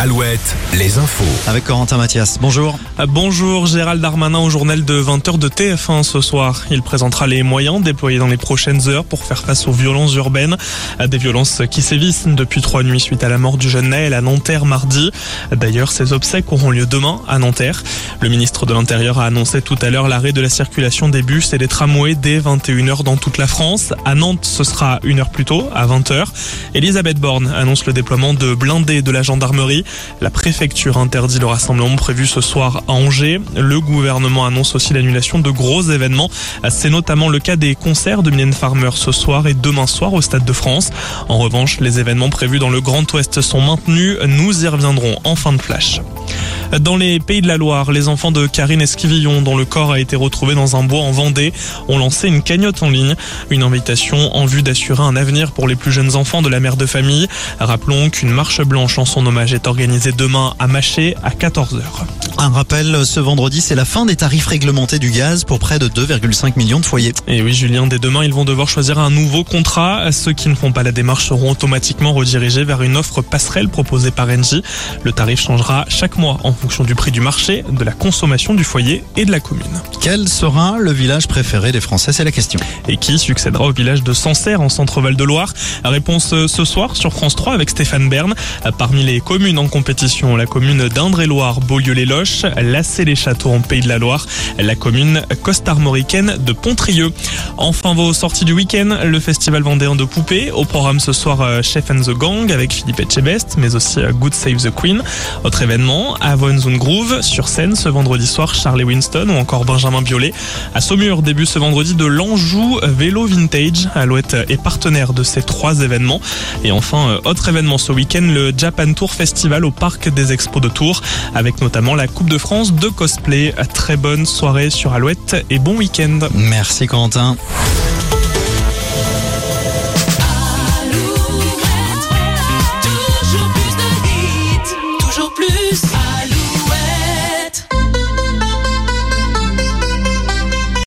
Alouette, les infos. Avec Corentin Mathias. Bonjour. Bonjour, Gérald Darmanin au journal de 20h de TF1 ce soir. Il présentera les moyens déployés dans les prochaines heures pour faire face aux violences urbaines. Des violences qui sévissent depuis trois nuits suite à la mort du jeune Naël à Nanterre mardi. D'ailleurs, ces obsèques auront lieu demain à Nanterre. Le ministre de l'Intérieur a annoncé tout à l'heure l'arrêt de la circulation des bus et des tramways dès 21h dans toute la France. À Nantes, ce sera une heure plus tôt, à 20h. Elisabeth Borne annonce le déploiement de blindés de la gendarmerie. La préfecture interdit le rassemblement prévu ce soir à Angers. Le gouvernement annonce aussi l'annulation de gros événements. C'est notamment le cas des concerts de Mylène Farmer ce soir et demain soir au Stade de France. En revanche, les événements prévus dans le Grand Ouest sont maintenus. Nous y reviendrons en fin de flash. Dans les Pays de la Loire, les enfants de Karine Esquivillon, dont le corps a été retrouvé dans un bois en Vendée, ont lancé une cagnotte en ligne. Une invitation en vue d'assurer un avenir pour les plus jeunes enfants de la mère de famille. Rappelons qu'une marche blanche en son hommage est organisée demain à Maché à 14h. Un rappel, ce vendredi, c'est la fin des tarifs réglementés du gaz pour près de 2,5 millions de foyers. Et oui, Julien, dès demain, ils vont devoir choisir un nouveau contrat. Ceux qui ne font pas la démarche seront automatiquement redirigés vers une offre passerelle proposée par Engie. Le tarif changera chaque mois en fonction du prix du marché, de la consommation du foyer et de la commune. Quel sera le village préféré des Français C'est la question. Et qui succédera au village de Sancerre en centre-val de Loire Réponse euh, ce soir sur France 3 avec Stéphane Bern. Parmi les communes en compétition, la commune d'Indre-et-Loire, Beaulieu-les-Loches, Lassé-les-Châteaux en Pays de la Loire, la commune costarmoricaine de Pontrieux. Enfin, vos sorties du week-end, le festival vendéen de poupées. Au programme ce soir, euh, Chef and the Gang avec Philippe Etchebest, mais aussi euh, Good Save the Queen. Autre événement, Avon Zone Groove sur scène ce vendredi soir, Charlie Winston ou encore Benjamin Biolay. À Saumur, début ce vendredi de l'Anjou Vélo Vintage. Alouette est partenaire de ces trois événements. Et enfin, euh, autre événement ce week-end, le Japan Tour Festival au Parc des Expos de Tours, avec notamment la Coupe de France de cosplay. Très bonne soirée sur Alouette et bon week-end. Merci Corentin.